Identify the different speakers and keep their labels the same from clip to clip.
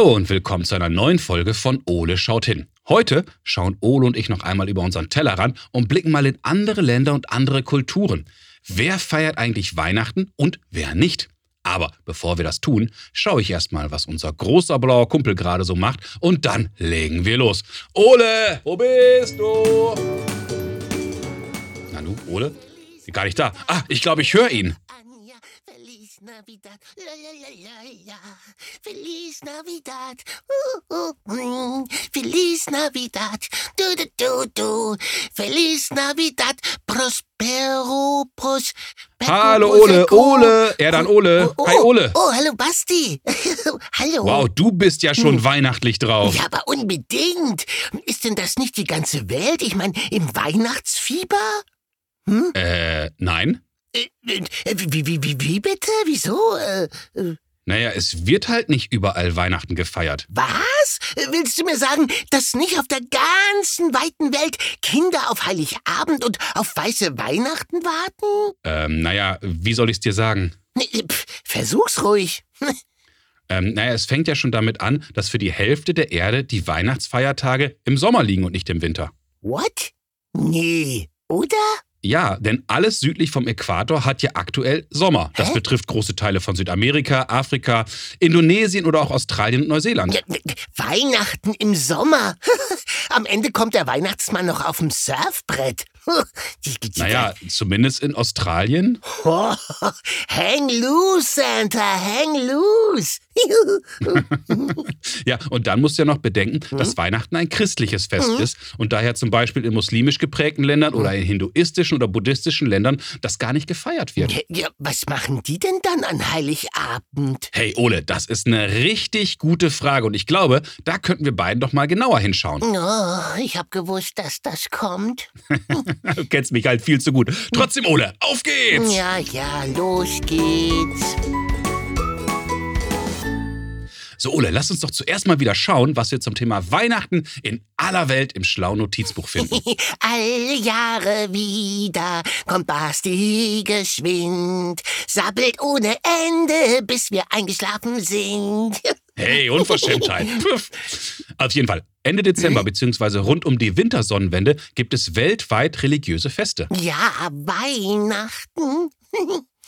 Speaker 1: Hallo und willkommen zu einer neuen Folge von Ole schaut hin. Heute schauen Ole und ich noch einmal über unseren Tellerrand und blicken mal in andere Länder und andere Kulturen. Wer feiert eigentlich Weihnachten und wer nicht? Aber bevor wir das tun, schaue ich erstmal, was unser großer blauer Kumpel gerade so macht und dann legen wir los. Ole, wo bist du? Nanu, Ole? Gar nicht da. Ah, ich glaube, ich höre ihn. Navidad, la la la la la. Feliz Navidad, uh, uh, mm. Feliz Navidad, du du du du. Feliz Navidad, Prospero Pros. Hallo Ole, Ole, er dann Ole.
Speaker 2: Oh, oh,
Speaker 1: Hi Ole.
Speaker 2: Oh, hallo Basti. hallo.
Speaker 1: Wow, du bist ja schon hm. weihnachtlich drauf.
Speaker 2: Ja, aber unbedingt. Ist denn das nicht die ganze Welt? Ich meine, im Weihnachtsfieber?
Speaker 1: Hm? Äh, nein.
Speaker 2: Äh, äh, wie, wie, wie, wie bitte? Wieso? Äh.
Speaker 1: Naja, es wird halt nicht überall Weihnachten gefeiert.
Speaker 2: Was? Willst du mir sagen, dass nicht auf der ganzen weiten Welt Kinder auf Heiligabend und auf weiße Weihnachten warten?
Speaker 1: Ähm, naja, wie soll ich's dir sagen?
Speaker 2: Versuch's ruhig.
Speaker 1: ähm, naja, es fängt ja schon damit an, dass für die Hälfte der Erde die Weihnachtsfeiertage im Sommer liegen und nicht im Winter.
Speaker 2: What? Nee, oder?
Speaker 1: Ja, denn alles südlich vom Äquator hat ja aktuell Sommer. Das Hä? betrifft große Teile von Südamerika, Afrika, Indonesien oder auch Australien und Neuseeland. Ja,
Speaker 2: Weihnachten im Sommer. Am Ende kommt der Weihnachtsmann noch auf dem Surfbrett.
Speaker 1: naja, zumindest in Australien.
Speaker 2: Oh, hang loose, Santa, hang loose.
Speaker 1: ja, und dann musst du ja noch bedenken, hm? dass Weihnachten ein christliches Fest hm? ist und daher zum Beispiel in muslimisch geprägten Ländern hm? oder in hinduistischen oder buddhistischen Ländern das gar nicht gefeiert wird.
Speaker 2: Ja, ja, was machen die denn dann an Heiligabend?
Speaker 1: Hey Ole, das ist eine richtig gute Frage und ich glaube, da könnten wir beiden doch mal genauer hinschauen.
Speaker 2: Oh, ich habe gewusst, dass das kommt.
Speaker 1: du kennst mich halt viel zu gut. Trotzdem, Ole, auf geht's!
Speaker 2: Ja, ja, los geht's.
Speaker 1: So, Ole, lass uns doch zuerst mal wieder schauen, was wir zum Thema Weihnachten in aller Welt im schlauen Notizbuch finden.
Speaker 2: Alle Jahre wieder kommt Basti geschwind, sabbelt ohne Ende, bis wir eingeschlafen sind.
Speaker 1: Hey, Unverschämtheit. Auf jeden Fall. Ende Dezember bzw. rund um die Wintersonnenwende gibt es weltweit religiöse Feste.
Speaker 2: Ja, Weihnachten.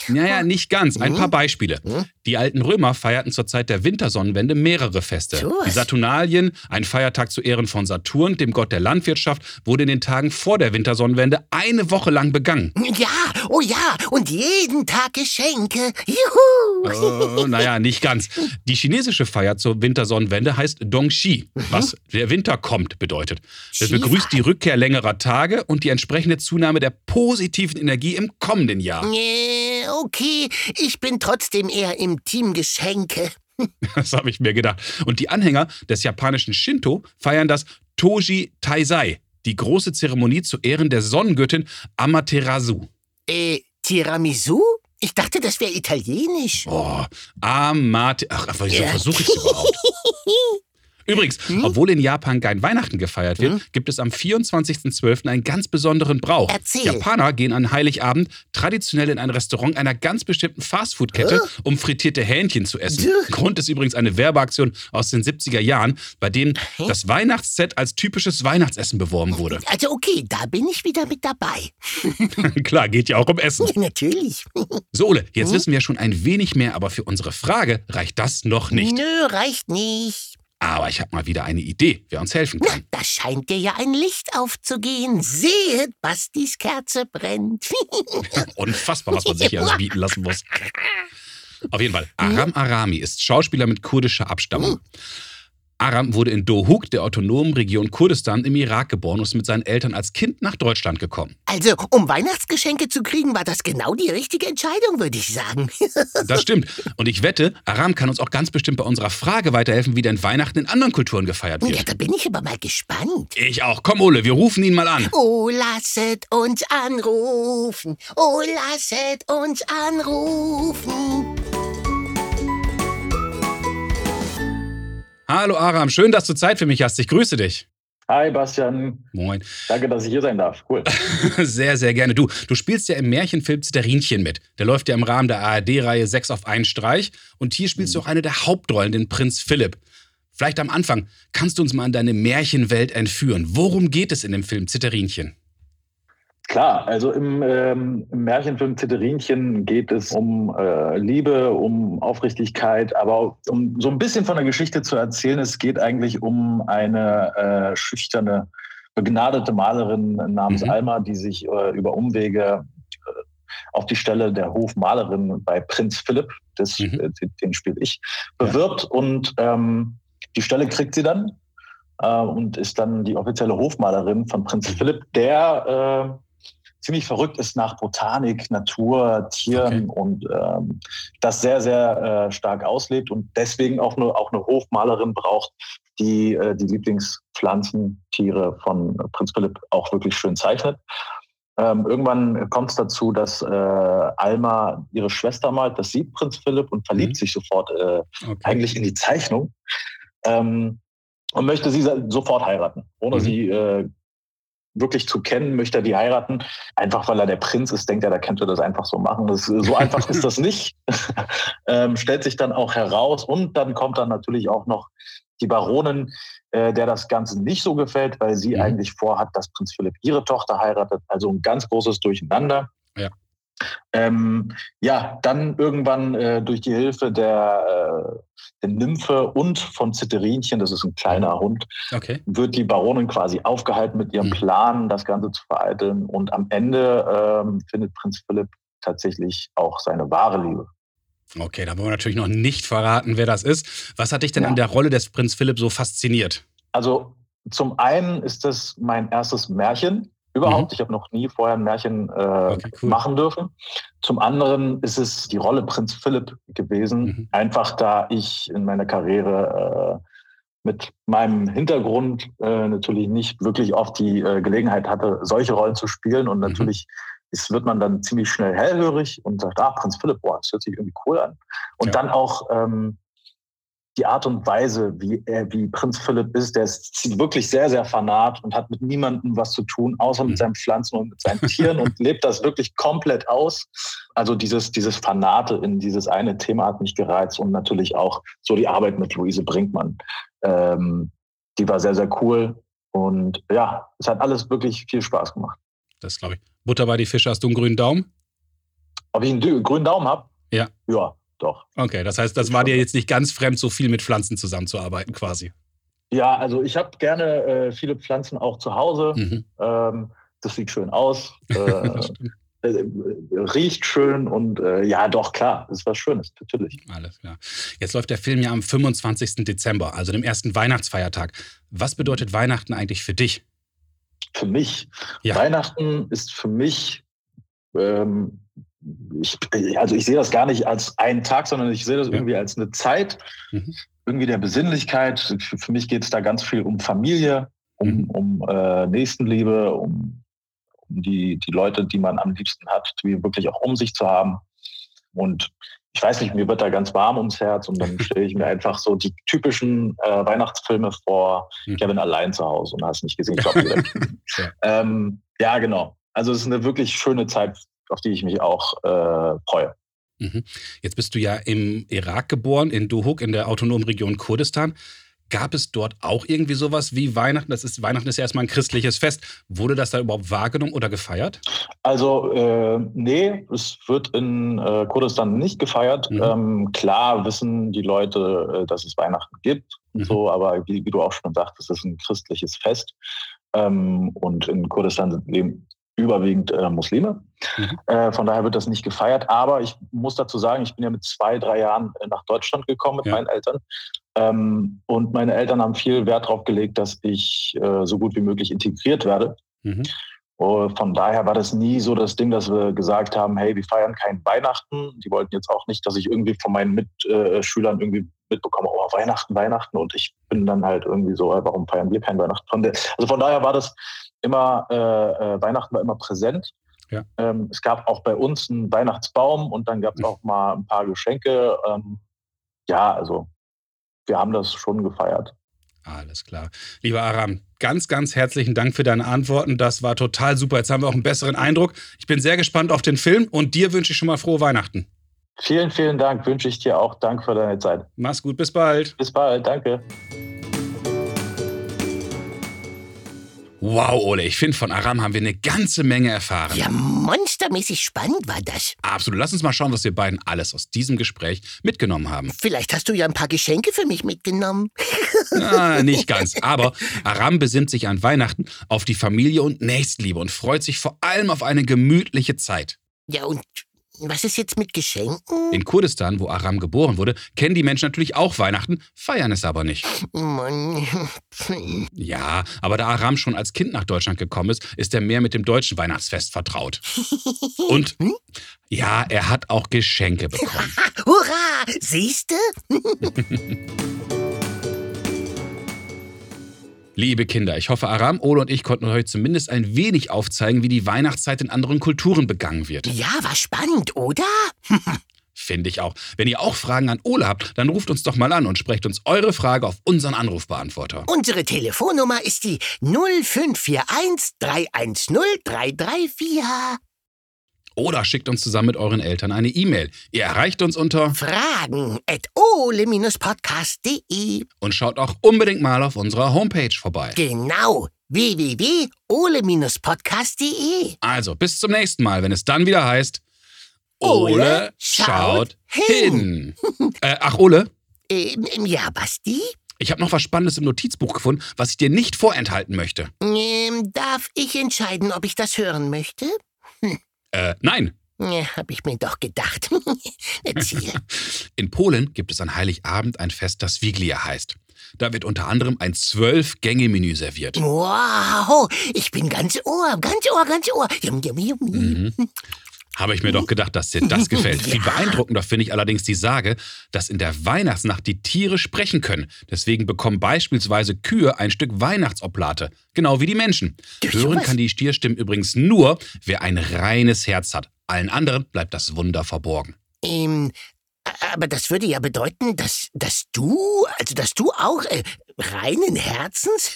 Speaker 1: Naja, nicht ganz. Ein paar hm? Beispiele. Die alten Römer feierten zur Zeit der Wintersonnenwende mehrere Feste. Die Saturnalien, ein Feiertag zu Ehren von Saturn, dem Gott der Landwirtschaft, wurde in den Tagen vor der Wintersonnenwende eine Woche lang begangen.
Speaker 2: Ja, oh ja, und jeden Tag Geschenke. Juhu!
Speaker 1: Äh, naja, nicht ganz. Die chinesische Feier zur Wintersonnenwende heißt Dongxi, mhm. was der Winter kommt bedeutet. Das begrüßt die Rückkehr längerer Tage und die entsprechende Zunahme der positiven Energie im kommenden Jahr.
Speaker 2: Okay, ich bin trotzdem eher im Team Geschenke.
Speaker 1: Das habe ich mir gedacht. Und die Anhänger des japanischen Shinto feiern das Toji Taisai, die große Zeremonie zu Ehren der Sonnengöttin Amaterasu.
Speaker 2: Äh, Tiramisu? Ich dachte, das wäre italienisch.
Speaker 1: Oh, Amate. Ach, wieso ja. versuche ich es überhaupt? Übrigens, hm? obwohl in Japan kein Weihnachten gefeiert wird, hm? gibt es am 24.12. einen ganz besonderen Brauch.
Speaker 2: Erzähl.
Speaker 1: Japaner gehen an Heiligabend traditionell in ein Restaurant einer ganz bestimmten Fastfood-Kette, huh? um frittierte Hähnchen zu essen. Huh? Grund ist übrigens eine Werbeaktion aus den 70er Jahren, bei denen hm? das Weihnachtsset als typisches Weihnachtsessen beworben wurde.
Speaker 2: Also okay, da bin ich wieder mit dabei.
Speaker 1: Klar, geht ja auch um Essen.
Speaker 2: Ja, natürlich.
Speaker 1: So, Ole, jetzt hm? wissen wir schon ein wenig mehr, aber für unsere Frage reicht das noch nicht.
Speaker 2: Nö, reicht nicht.
Speaker 1: Aber ich habe mal wieder eine Idee, wer uns helfen kann.
Speaker 2: Na, da scheint dir ja ein Licht aufzugehen. Seht, Bastis Kerze brennt.
Speaker 1: Unfassbar, was man sich hier also bieten lassen muss. Auf jeden Fall, Aram Arami ist Schauspieler mit kurdischer Abstammung. Aram wurde in Dohuk, der autonomen Region Kurdistan im Irak geboren und ist mit seinen Eltern als Kind nach Deutschland gekommen.
Speaker 2: Also, um Weihnachtsgeschenke zu kriegen, war das genau die richtige Entscheidung, würde ich sagen.
Speaker 1: das stimmt. Und ich wette, Aram kann uns auch ganz bestimmt bei unserer Frage weiterhelfen, wie denn Weihnachten in anderen Kulturen gefeiert wird.
Speaker 2: Ja, da bin ich aber mal gespannt.
Speaker 1: Ich auch. Komm, Ole, wir rufen ihn mal an.
Speaker 2: Oh, lasset uns anrufen. Oh, lasset uns anrufen.
Speaker 1: Hallo Aram, schön, dass du Zeit für mich hast. Ich grüße dich.
Speaker 3: Hi Bastian.
Speaker 1: Moin.
Speaker 3: Danke, dass ich hier sein darf. Cool.
Speaker 1: sehr, sehr gerne. Du, du spielst ja im Märchenfilm Zitterinchen mit. Der läuft ja im Rahmen der ARD-Reihe 6 auf einen Streich. Und hier spielst mhm. du auch eine der Hauptrollen, den Prinz Philipp. Vielleicht am Anfang kannst du uns mal in deine Märchenwelt entführen. Worum geht es in dem Film Zitterinchen?
Speaker 3: Klar, also im, ähm, im Märchenfilm Zitterinchen geht es um äh, Liebe, um Aufrichtigkeit, aber um so ein bisschen von der Geschichte zu erzählen. Es geht eigentlich um eine äh, schüchterne, begnadete Malerin namens
Speaker 1: Mhm.
Speaker 3: Alma, die sich äh, über Umwege äh, auf die Stelle der Hofmalerin bei Prinz Philipp, das,
Speaker 1: Mhm.
Speaker 3: äh, den, den spiele ich, bewirbt und ähm, die Stelle kriegt sie dann äh, und ist dann die offizielle Hofmalerin von Prinz Philipp, der ziemlich verrückt ist nach Botanik, Natur, Tieren und ähm, das sehr, sehr äh, stark auslebt und deswegen auch nur auch eine Hofmalerin braucht, die äh, die Lieblingspflanzen, Tiere von Prinz Philipp auch wirklich schön zeichnet. Ähm, irgendwann kommt es dazu, dass äh, Alma ihre Schwester malt, das sieht Prinz Philipp und verliebt
Speaker 1: Mhm.
Speaker 3: sich sofort äh,
Speaker 1: Okay.
Speaker 3: eigentlich in die Zeichnung ähm, und möchte sie sofort heiraten, ohne
Speaker 1: Mhm.
Speaker 3: sie äh, wirklich zu kennen, möchte er die heiraten. Einfach weil er der Prinz ist, denkt er, da könnte er das einfach so machen. Das, so einfach ist das nicht. ähm, stellt sich dann auch heraus und dann kommt dann natürlich auch noch die Baronin, äh, der das Ganze nicht so gefällt, weil sie
Speaker 1: Mhm.
Speaker 3: eigentlich vorhat, dass Prinz Philipp ihre Tochter heiratet. Also ein ganz großes Durcheinander.
Speaker 1: Ja.
Speaker 3: Ähm, ja, dann irgendwann äh, durch die Hilfe der, äh, der Nymphe und von Zitterinchen, das ist ein kleiner Hund,
Speaker 1: Okay.
Speaker 3: wird die Baronin quasi aufgehalten mit ihrem
Speaker 1: Mhm.
Speaker 3: Plan, das Ganze zu vereiteln. Und am Ende ähm, findet Prinz Philipp tatsächlich auch seine wahre Liebe.
Speaker 1: Okay, da wollen wir natürlich noch nicht verraten, wer das ist. Was hat dich denn
Speaker 3: Ja.
Speaker 1: an der Rolle des Prinz Philipp so fasziniert?
Speaker 3: Also zum einen ist das mein erstes Märchen überhaupt. Ich habe noch nie vorher ein Märchen äh,
Speaker 1: Mhm. Okay, cool.
Speaker 3: machen dürfen. Zum anderen ist es die Rolle Prinz Philipp gewesen.
Speaker 1: Mhm.
Speaker 3: Einfach da ich in meiner Karriere äh, mit meinem Hintergrund äh, natürlich nicht wirklich oft die äh, Gelegenheit hatte, solche Rollen zu spielen. Und natürlich ist, wird man dann ziemlich schnell hellhörig und sagt, ah, Prinz Philipp, boah, das hört sich irgendwie cool an. Und
Speaker 1: Ja.
Speaker 3: dann auch ähm, die Art und Weise, wie, er, wie Prinz Philipp ist, der ist wirklich sehr, sehr fanat und hat mit niemandem was zu tun, außer mit
Speaker 1: Mhm.
Speaker 3: seinen Pflanzen und mit seinen Tieren und lebt das wirklich komplett aus. Also dieses, dieses Fanate in dieses eine Thema hat mich gereizt und natürlich auch so die Arbeit mit Luise Brinkmann. Ähm, die war sehr, sehr cool. Und ja, es hat alles wirklich viel Spaß gemacht.
Speaker 1: Das glaube ich. Butter bei die Fische, hast du einen grünen Daumen?
Speaker 3: Ob ich einen grünen Daumen habe?
Speaker 1: Ja.
Speaker 3: Ja, doch.
Speaker 1: Okay, das heißt, das war dir jetzt nicht ganz fremd, so viel mit Pflanzen zusammenzuarbeiten quasi.
Speaker 3: Ja, also ich habe gerne äh, viele Pflanzen auch zu Hause.
Speaker 1: Mhm.
Speaker 3: Ähm, das sieht schön aus, äh,
Speaker 1: Das
Speaker 3: äh, äh, riecht schön und äh, ja, doch, klar, ist was Schönes, natürlich.
Speaker 1: Alles klar. Jetzt läuft der Film ja am 25. Dezember, also dem ersten Weihnachtsfeiertag. Was bedeutet Weihnachten eigentlich für dich?
Speaker 3: Für mich,
Speaker 1: Ja.
Speaker 3: Weihnachten ist für mich, ähm, ich, also ich sehe das gar nicht als einen Tag, sondern ich sehe das irgendwie als eine Zeit,
Speaker 1: Mhm.
Speaker 3: irgendwie der Besinnlichkeit. Für, mich geht es da ganz viel um Familie, um,
Speaker 1: Mhm.
Speaker 3: um äh, Nächstenliebe, um, um die, die Leute, die man am liebsten hat, die wirklich auch um sich zu haben. Und ich weiß nicht, mir wird da ganz warm ums Herz und dann stelle ich mir einfach so die typischen äh, Weihnachtsfilme vor.
Speaker 1: Mhm.
Speaker 3: Kevin allein zu Hause und hast nicht gesehen. Ich glaub.
Speaker 1: Ja.
Speaker 3: ähm, ja, genau. Also es ist eine wirklich schöne Zeit, auf die ich mich auch äh, freue.
Speaker 1: Mhm. Jetzt bist du ja im Irak geboren, in Duhok, in der autonomen Region Kurdistan. Gab es dort auch irgendwie sowas wie Weihnachten? Das ist, Weihnachten ist ja erstmal ein christliches Fest. Wurde das da überhaupt wahrgenommen oder gefeiert?
Speaker 3: Also äh, nee, es wird in äh, Kurdistan nicht gefeiert.
Speaker 1: Mhm.
Speaker 3: Ähm, klar wissen die Leute, äh, dass es Weihnachten gibt und
Speaker 1: Mhm.
Speaker 3: so, aber wie, wie du auch schon sagtest, es ist ein christliches Fest. Ähm, und in Kurdistan leben überwiegend äh, Muslime.
Speaker 1: Mhm.
Speaker 3: Äh, von daher wird das nicht gefeiert. Aber ich muss dazu sagen, ich bin ja mit zwei, drei Jahren äh, nach Deutschland gekommen mit
Speaker 1: Ja.
Speaker 3: meinen Eltern. Ähm, und meine Eltern haben viel Wert darauf gelegt, dass ich äh, so gut wie möglich integriert werde.
Speaker 1: Mhm.
Speaker 3: Äh, von daher war das nie so das Ding, dass wir gesagt haben, hey, wir feiern kein Weihnachten. Die wollten jetzt auch nicht, dass ich irgendwie von meinen Mitschülern irgendwie mitbekomme, oh, Weihnachten, Weihnachten. Und ich bin dann halt irgendwie so, äh, warum feiern wir kein Weihnachten? Also von daher war das immer, äh, äh, Weihnachten war immer präsent.
Speaker 1: Ja.
Speaker 3: Ähm, es gab auch bei uns einen Weihnachtsbaum und dann gab es auch mal ein paar Geschenke. Ähm, ja, also wir haben das schon gefeiert.
Speaker 1: Alles klar. Lieber Aram, ganz, ganz herzlichen Dank für deine Antworten. Das war total super. Jetzt haben wir auch einen besseren Eindruck. Ich bin sehr gespannt auf den Film und dir wünsche ich schon mal frohe Weihnachten.
Speaker 3: Vielen, vielen Dank. Wünsche ich dir auch. Dank für deine Zeit.
Speaker 1: Mach's gut, bis bald.
Speaker 3: Bis bald. Danke.
Speaker 1: Wow, Ole, ich finde, von Aram haben wir eine ganze Menge erfahren.
Speaker 2: Ja, monstermäßig spannend war das.
Speaker 1: Absolut. Lass uns mal schauen, was wir beiden alles aus diesem Gespräch mitgenommen haben.
Speaker 2: Vielleicht hast du ja ein paar Geschenke für mich mitgenommen.
Speaker 1: Na, nicht ganz. Aber Aram besinnt sich an Weihnachten auf die Familie und Nächstenliebe und freut sich vor allem auf eine gemütliche Zeit.
Speaker 2: Ja, und was ist jetzt mit Geschenken?
Speaker 1: In Kurdistan, wo Aram geboren wurde, kennen die Menschen natürlich auch Weihnachten, feiern es aber nicht.
Speaker 2: Mann.
Speaker 1: Ja, aber da Aram schon als Kind nach Deutschland gekommen ist, ist er mehr mit dem deutschen Weihnachtsfest vertraut. Und ja, er hat auch Geschenke bekommen.
Speaker 2: Hurra! Siehste?
Speaker 1: Liebe Kinder, ich hoffe, Aram, Ole und ich konnten euch zumindest ein wenig aufzeigen, wie die Weihnachtszeit in anderen Kulturen begangen wird.
Speaker 2: Ja, war spannend, oder?
Speaker 1: Finde ich auch. Wenn ihr auch Fragen an Ole habt, dann ruft uns doch mal an und sprecht uns eure Frage auf unseren Anrufbeantworter.
Speaker 2: Unsere Telefonnummer ist die 0541 310 334.
Speaker 1: Oder schickt uns zusammen mit euren Eltern eine E-Mail. Ihr erreicht uns unter
Speaker 2: Fragen at ole-podcast.de.
Speaker 1: und schaut auch unbedingt mal auf unserer Homepage vorbei.
Speaker 2: Genau, www.ole-podcast.de.
Speaker 1: Also, bis zum nächsten Mal, wenn es dann wieder heißt
Speaker 2: Ole schaut
Speaker 1: hin. äh, ach, Ole,
Speaker 2: Ähm, ja, Basti?
Speaker 1: ich habe noch was Spannendes im Notizbuch gefunden, was ich dir nicht vorenthalten möchte.
Speaker 2: Ähm, darf ich entscheiden, ob ich das hören möchte?
Speaker 1: Äh, nein.
Speaker 2: Ja, hab ich mir doch gedacht. Erzähl.
Speaker 1: In Polen gibt es an Heiligabend ein Fest, das Wiglia heißt. Da wird unter anderem ein Zwölf-Gänge-Menü serviert.
Speaker 2: Wow, ich bin ganz Ohr, ganz Ohr, ganz Ohr. Yum, yum, yum.
Speaker 1: Mhm. Habe ich mir doch gedacht, dass dir das gefällt. Viel beeindruckender finde ich allerdings die Sage, dass in der Weihnachtsnacht die Tiere sprechen können. Deswegen bekommen beispielsweise Kühe ein Stück Weihnachtsoblate. Genau wie die Menschen. Hören kann die Stierstimmen übrigens nur, wer ein reines Herz hat. Allen anderen bleibt das Wunder verborgen.
Speaker 2: Ähm, aber das würde ja bedeuten, dass, dass du, also dass du auch äh, reinen Herzens?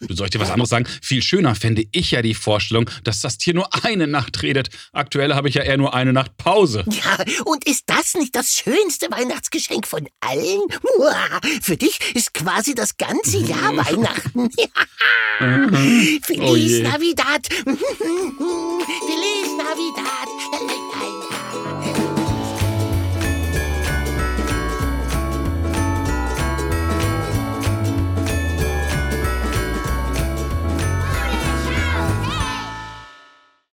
Speaker 1: Du soll ich dir was anderes sagen? Viel schöner fände ich ja die Vorstellung, dass das Tier nur eine Nacht redet. Aktuell habe ich ja eher nur eine Nacht Pause.
Speaker 2: ja, und ist das nicht das schönste Weihnachtsgeschenk von allen? Uah, für dich ist quasi das ganze Jahr Weihnachten.
Speaker 1: Oh
Speaker 2: Feliz
Speaker 1: je.
Speaker 2: Navidad. Feliz Navidad.